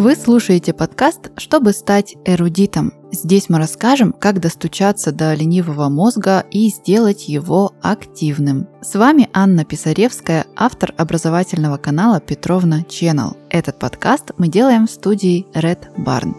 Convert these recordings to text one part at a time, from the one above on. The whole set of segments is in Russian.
Вы слушаете подкаст «Чтобы стать эрудитом». Здесь мы расскажем, как достучаться до ленивого мозга и сделать его активным. С вами Анна Писаревская, автор образовательного канала Петровна Channel. Этот подкаст мы делаем в студии Red Barn.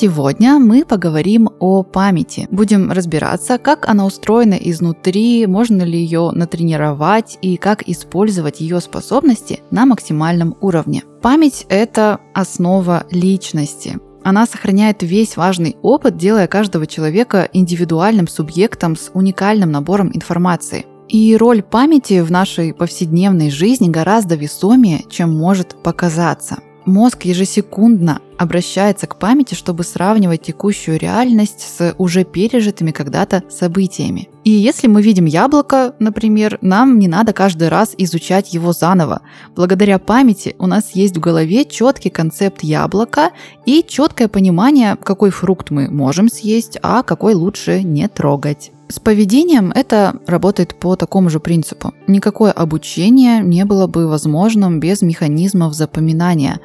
Сегодня мы поговорим о памяти. Будем разбираться, как она устроена изнутри, можно ли ее натренировать и как использовать ее способности на максимальном уровне. Память – это основа личности. Она сохраняет весь важный опыт, делая каждого человека индивидуальным субъектом с уникальным набором информации. И роль памяти в нашей повседневной жизни гораздо весомее, чем может показаться. Мозг ежесекундно обращается к памяти, чтобы сравнивать текущую реальность с уже пережитыми когда-то событиями. И если мы видим яблоко, например, нам не надо каждый раз изучать его заново. Благодаря памяти у нас есть в голове четкий концепт яблока и четкое понимание, какой фрукт мы можем съесть, а какой лучше не трогать. С поведением это работает по такому же принципу. Никакое обучение не было бы возможным без механизмов запоминания.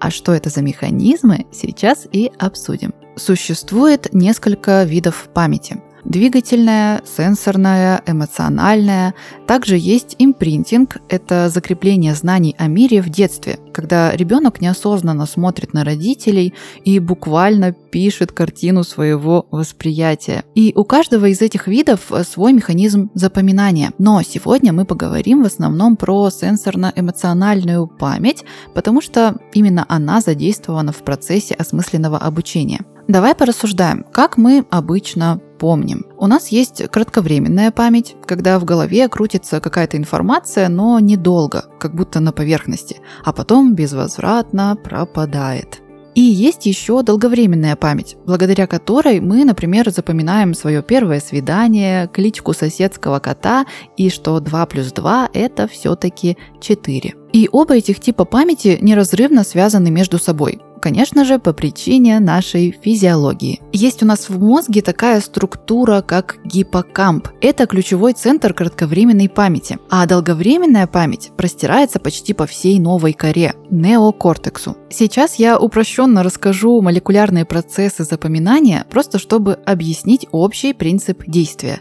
А что это за механизмы, сейчас и обсудим. Существует несколько видов памяти двигательная, сенсорная, эмоциональная. Также есть импринтинг – это закрепление знаний о мире в детстве, когда ребенок неосознанно смотрит на родителей и буквально пишет картину своего восприятия. И у каждого из этих видов свой механизм запоминания. Но сегодня мы поговорим в основном про сенсорно-эмоциональную память, потому что именно она задействована в процессе осмысленного обучения. Давай порассуждаем, как мы обычно помним. У нас есть кратковременная память, когда в голове крутится какая-то информация, но недолго, как будто на поверхности, а потом безвозвратно пропадает. И есть еще долговременная память, благодаря которой мы, например, запоминаем свое первое свидание, кличку соседского кота и что 2 плюс 2 это все-таки 4. И оба этих типа памяти неразрывно связаны между собой. Конечно же, по причине нашей физиологии. Есть у нас в мозге такая структура, как гиппокамп. Это ключевой центр кратковременной памяти. А долговременная память простирается почти по всей новой коре – неокортексу. Сейчас я упрощенно расскажу молекулярные процессы запоминания, просто чтобы объяснить общий принцип действия.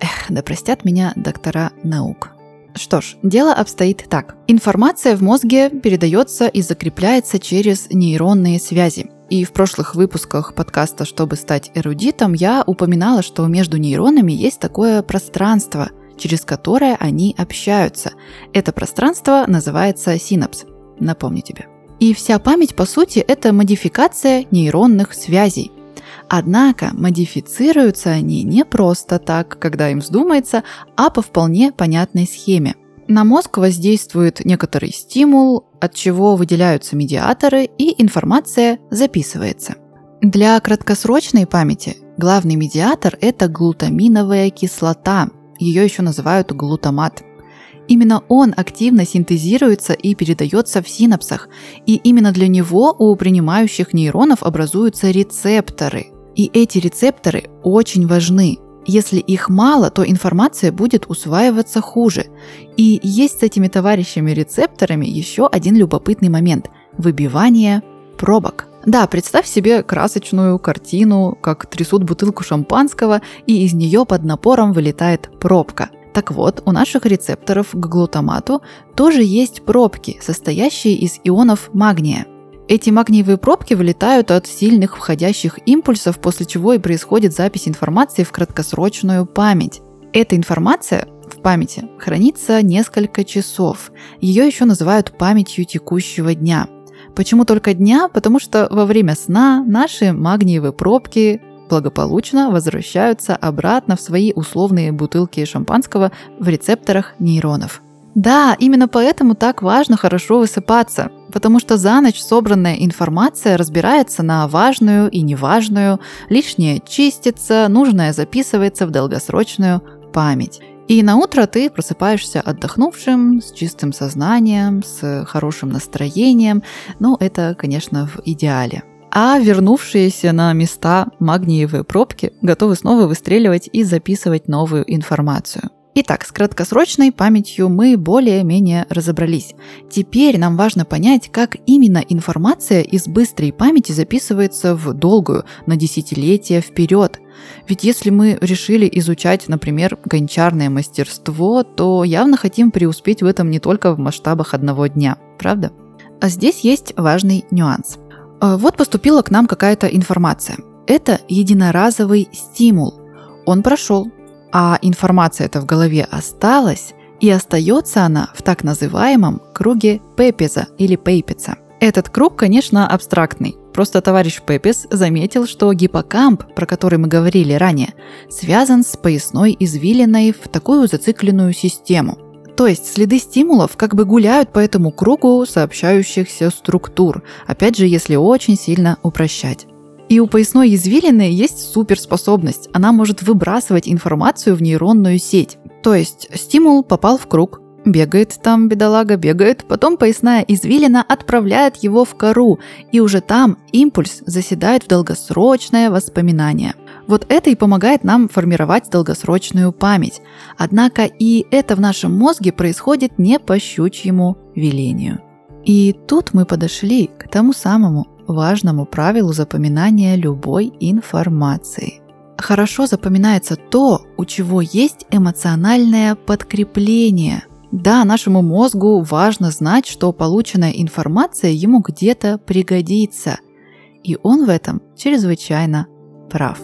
Эх, да простят меня доктора наук. Что ж, дело обстоит так. Информация в мозге передается и закрепляется через нейронные связи. И в прошлых выпусках подкаста «Чтобы стать эрудитом» я упоминала, что между нейронами есть такое пространство, через которое они общаются. Это пространство называется синапс. Напомню тебе. И вся память, по сути, это модификация нейронных связей. Однако модифицируются они не просто так, когда им вздумается, а по вполне понятной схеме. На мозг воздействует некоторый стимул, от чего выделяются медиаторы и информация записывается. Для краткосрочной памяти главный медиатор – это глутаминовая кислота, ее еще называют глутамат. Именно он активно синтезируется и передается в синапсах, и именно для него у принимающих нейронов образуются рецепторы, и эти рецепторы очень важны. Если их мало, то информация будет усваиваться хуже. И есть с этими товарищами рецепторами еще один любопытный момент – выбивание пробок. Да, представь себе красочную картину, как трясут бутылку шампанского, и из нее под напором вылетает пробка. Так вот, у наших рецепторов к глутамату тоже есть пробки, состоящие из ионов магния – эти магниевые пробки вылетают от сильных входящих импульсов, после чего и происходит запись информации в краткосрочную память. Эта информация в памяти хранится несколько часов. Ее еще называют памятью текущего дня. Почему только дня? Потому что во время сна наши магниевые пробки благополучно возвращаются обратно в свои условные бутылки шампанского в рецепторах нейронов. Да, именно поэтому так важно хорошо высыпаться, потому что за ночь собранная информация разбирается на важную и неважную, лишнее чистится, нужное записывается в долгосрочную память. И на утро ты просыпаешься отдохнувшим, с чистым сознанием, с хорошим настроением. Ну, это, конечно, в идеале. А вернувшиеся на места магниевые пробки готовы снова выстреливать и записывать новую информацию. Итак, с краткосрочной памятью мы более-менее разобрались. Теперь нам важно понять, как именно информация из быстрой памяти записывается в долгую, на десятилетия вперед. Ведь если мы решили изучать, например, гончарное мастерство, то явно хотим преуспеть в этом не только в масштабах одного дня, правда? А здесь есть важный нюанс. Э, вот поступила к нам какая-то информация. Это единоразовый стимул. Он прошел, а информация эта в голове осталась, и остается она в так называемом круге Пепеза или Пейпеца. Этот круг, конечно, абстрактный. Просто товарищ Пепес заметил, что гиппокамп, про который мы говорили ранее, связан с поясной извилиной в такую зацикленную систему – то есть следы стимулов как бы гуляют по этому кругу сообщающихся структур, опять же, если очень сильно упрощать. И у поясной извилины есть суперспособность. Она может выбрасывать информацию в нейронную сеть. То есть стимул попал в круг, бегает там бедолага, бегает, потом поясная извилина отправляет его в кору, и уже там импульс заседает в долгосрочное воспоминание – вот это и помогает нам формировать долгосрочную память. Однако и это в нашем мозге происходит не по щучьему велению. И тут мы подошли к тому самому важному правилу запоминания любой информации. Хорошо запоминается то, у чего есть эмоциональное подкрепление. Да, нашему мозгу важно знать, что полученная информация ему где-то пригодится. И он в этом чрезвычайно прав.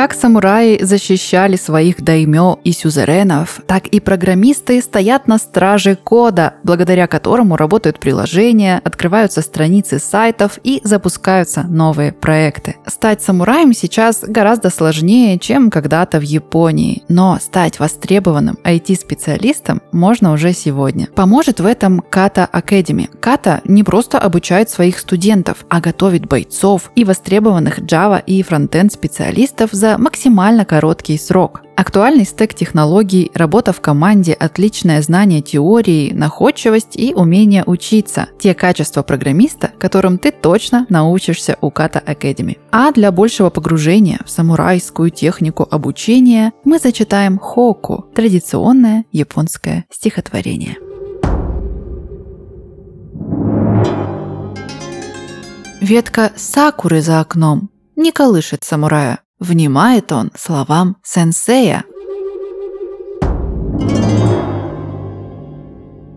Как самураи защищали своих даймё и сюзеренов, так и программисты стоят на страже кода, благодаря которому работают приложения, открываются страницы сайтов и запускаются новые проекты. Стать самураем сейчас гораздо сложнее, чем когда-то в Японии, но стать востребованным IT-специалистом можно уже сегодня. Поможет в этом Kata Academy. Kata не просто обучает своих студентов, а готовит бойцов и востребованных Java и фронтенд специалистов за максимально короткий срок. Актуальный стек технологий, работа в команде, отличное знание теории, находчивость и умение учиться – те качества программиста, которым ты точно научишься у Kata Academy. А для большего погружения в самурайскую технику обучения мы зачитаем хоку – традиционное японское стихотворение. Ветка сакуры за окном не колышет самурая. Внимает он словам сенсея.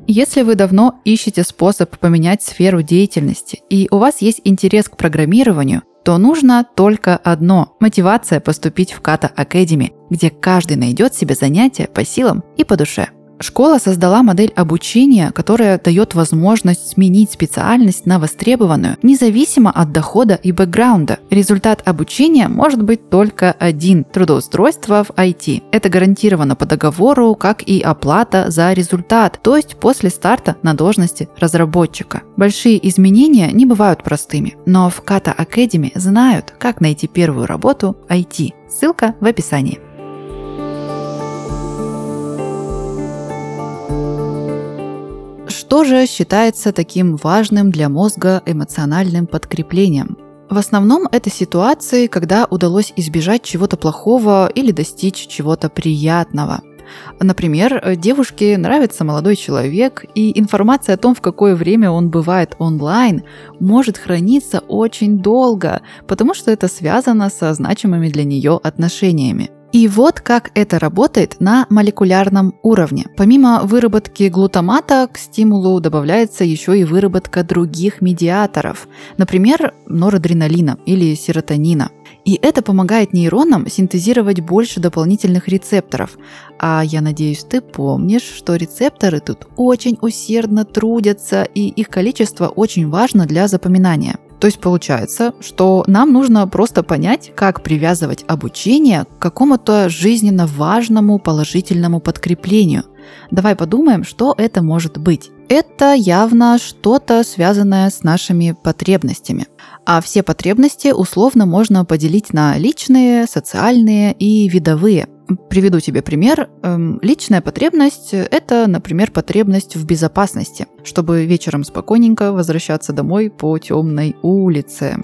Если вы давно ищете способ поменять сферу деятельности и у вас есть интерес к программированию, то нужно только одно – мотивация поступить в Kata Academy, где каждый найдет себе занятие по силам и по душе – Школа создала модель обучения, которая дает возможность сменить специальность на востребованную, независимо от дохода и бэкграунда. Результат обучения может быть только один – трудоустройство в IT. Это гарантировано по договору, как и оплата за результат, то есть после старта на должности разработчика. Большие изменения не бывают простыми, но в Kata Academy знают, как найти первую работу IT. Ссылка в описании. Что же считается таким важным для мозга эмоциональным подкреплением? В основном это ситуации, когда удалось избежать чего-то плохого или достичь чего-то приятного. Например, девушке нравится молодой человек, и информация о том, в какое время он бывает онлайн, может храниться очень долго, потому что это связано со значимыми для нее отношениями. И вот как это работает на молекулярном уровне. Помимо выработки глутамата к стимулу добавляется еще и выработка других медиаторов, например, норадреналина или серотонина. И это помогает нейронам синтезировать больше дополнительных рецепторов. А я надеюсь, ты помнишь, что рецепторы тут очень усердно трудятся, и их количество очень важно для запоминания. То есть получается, что нам нужно просто понять, как привязывать обучение к какому-то жизненно важному положительному подкреплению. Давай подумаем, что это может быть. Это явно что-то связанное с нашими потребностями. А все потребности условно можно поделить на личные, социальные и видовые. Приведу тебе пример. Эм, личная потребность – это, например, потребность в безопасности, чтобы вечером спокойненько возвращаться домой по темной улице.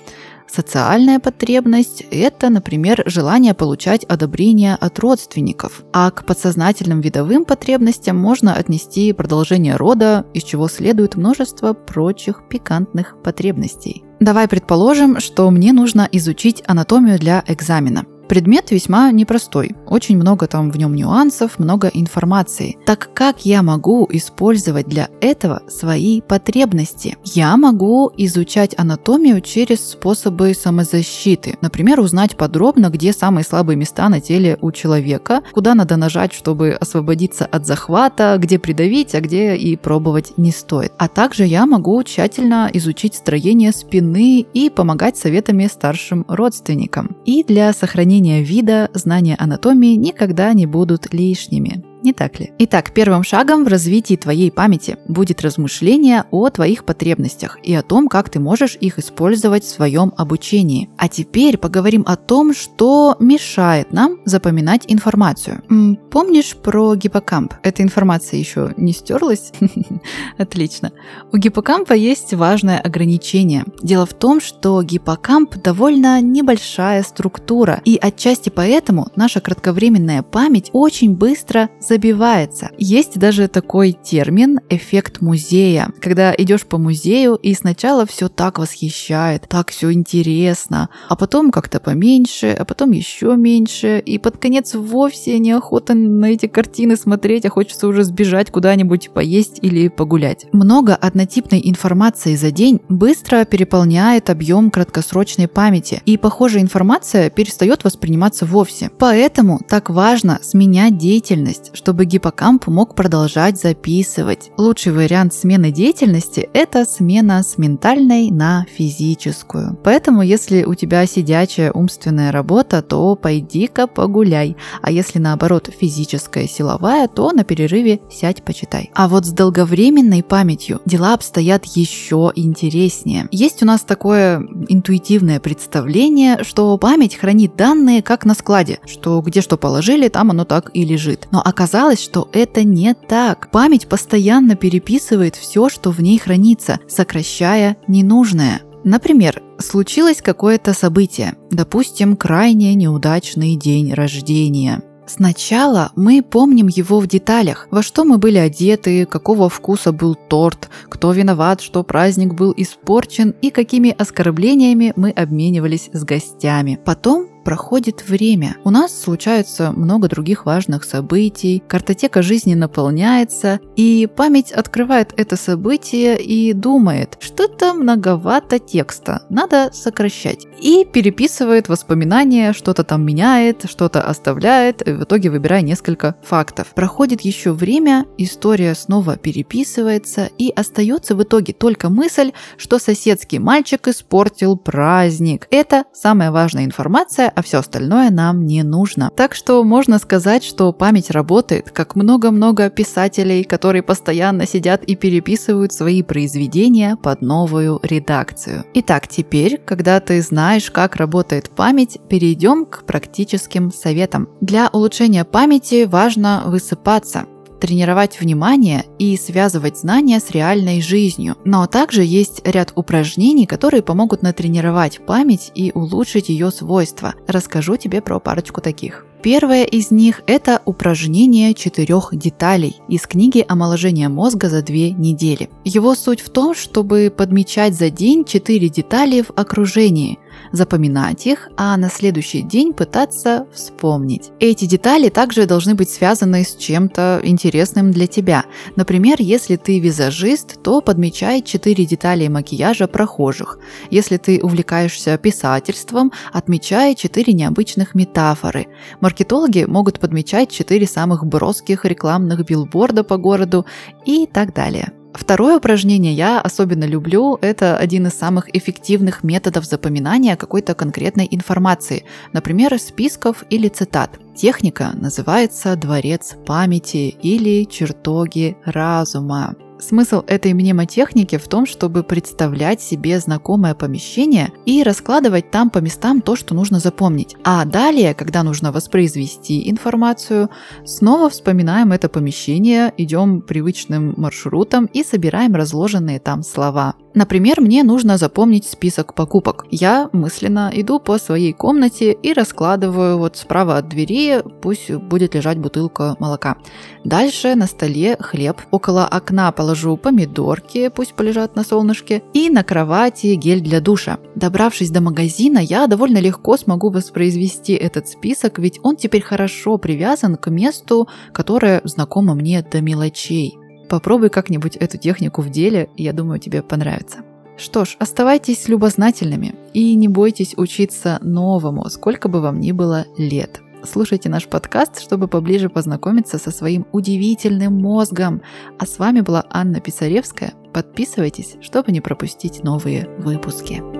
Социальная потребность – это, например, желание получать одобрение от родственников. А к подсознательным видовым потребностям можно отнести продолжение рода, из чего следует множество прочих пикантных потребностей. Давай предположим, что мне нужно изучить анатомию для экзамена. Предмет весьма непростой, очень много там в нем нюансов, много информации. Так как я могу использовать для этого свои потребности? Я могу изучать анатомию через способы самозащиты. Например, узнать подробно, где самые слабые места на теле у человека, куда надо нажать, чтобы освободиться от захвата, где придавить, а где и пробовать не стоит. А также я могу тщательно изучить строение спины и помогать советами старшим родственникам. И для сохранения сохранения вида, знания анатомии никогда не будут лишними. Не так ли? Итак, первым шагом в развитии твоей памяти будет размышление о твоих потребностях и о том, как ты можешь их использовать в своем обучении. А теперь поговорим о том, что мешает нам запоминать информацию. Помнишь про гиппокамп? Эта информация еще не стерлась? Отлично. У гиппокампа есть важное ограничение. Дело в том, что гиппокамп довольно небольшая структура, и отчасти поэтому наша кратковременная память очень быстро забивается. Есть даже такой термин «эффект музея», когда идешь по музею и сначала все так восхищает, так все интересно, а потом как-то поменьше, а потом еще меньше, и под конец вовсе неохота на эти картины смотреть, а хочется уже сбежать куда-нибудь поесть или погулять. Много однотипной информации за день быстро переполняет объем краткосрочной памяти, и похожая информация перестает восприниматься вовсе. Поэтому так важно сменять деятельность, чтобы гиппокамп мог продолжать записывать. Лучший вариант смены деятельности – это смена с ментальной на физическую. Поэтому, если у тебя сидячая умственная работа, то пойди-ка погуляй. А если наоборот физическая силовая, то на перерыве сядь почитай. А вот с долговременной памятью дела обстоят еще интереснее. Есть у нас такое интуитивное представление, что память хранит данные как на складе, что где что положили, там оно так и лежит. Но оказывается, оказалось, что это не так. Память постоянно переписывает все, что в ней хранится, сокращая ненужное. Например, случилось какое-то событие, допустим, крайне неудачный день рождения. Сначала мы помним его в деталях, во что мы были одеты, какого вкуса был торт, кто виноват, что праздник был испорчен и какими оскорблениями мы обменивались с гостями. Потом проходит время. У нас случается много других важных событий, картотека жизни наполняется, и память открывает это событие и думает, что-то многовато текста, надо сокращать. И переписывает воспоминания, что-то там меняет, что-то оставляет, в итоге выбирая несколько фактов. Проходит еще время, история снова переписывается, и остается в итоге только мысль, что соседский мальчик испортил праздник. Это самая важная информация, а все остальное нам не нужно. Так что можно сказать, что память работает, как много-много писателей, которые постоянно сидят и переписывают свои произведения под новую редакцию. Итак, теперь, когда ты знаешь, как работает память, перейдем к практическим советам. Для улучшения памяти важно высыпаться тренировать внимание и связывать знания с реальной жизнью. Но также есть ряд упражнений, которые помогут натренировать память и улучшить ее свойства. Расскажу тебе про парочку таких. Первое из них – это упражнение четырех деталей из книги «Омоложение мозга за две недели». Его суть в том, чтобы подмечать за день четыре детали в окружении – запоминать их, а на следующий день пытаться вспомнить. Эти детали также должны быть связаны с чем-то интересным для тебя. Например, если ты визажист, то подмечай 4 детали макияжа прохожих. Если ты увлекаешься писательством, отмечай 4 необычных метафоры. Маркетологи могут подмечать 4 самых броских рекламных билборда по городу и так далее. Второе упражнение я особенно люблю. Это один из самых эффективных методов запоминания какой-то конкретной информации, например, списков или цитат. техника называется «Дворец памяти» или «Чертоги разума». Смысл этой мнемотехники в том, чтобы представлять себе знакомое помещение и раскладывать там по местам то, что нужно запомнить. А далее, когда нужно воспроизвести информацию, снова вспоминаем это помещение, идем привычным маршрутом и собираем разложенные там слова. Например, мне нужно запомнить список покупок. Я мысленно иду по своей комнате и раскладываю вот справа от двери, пусть будет лежать бутылка молока. Дальше на столе хлеб, около окна положу помидорки, пусть полежат на солнышке, и на кровати гель для душа. Добравшись до магазина, я довольно легко смогу воспроизвести этот список, ведь он теперь хорошо привязан к месту, которое знакомо мне до мелочей. Попробуй как-нибудь эту технику в деле, я думаю, тебе понравится. Что ж, оставайтесь любознательными и не бойтесь учиться новому, сколько бы вам ни было лет. Слушайте наш подкаст, чтобы поближе познакомиться со своим удивительным мозгом. А с вами была Анна Писаревская. Подписывайтесь, чтобы не пропустить новые выпуски.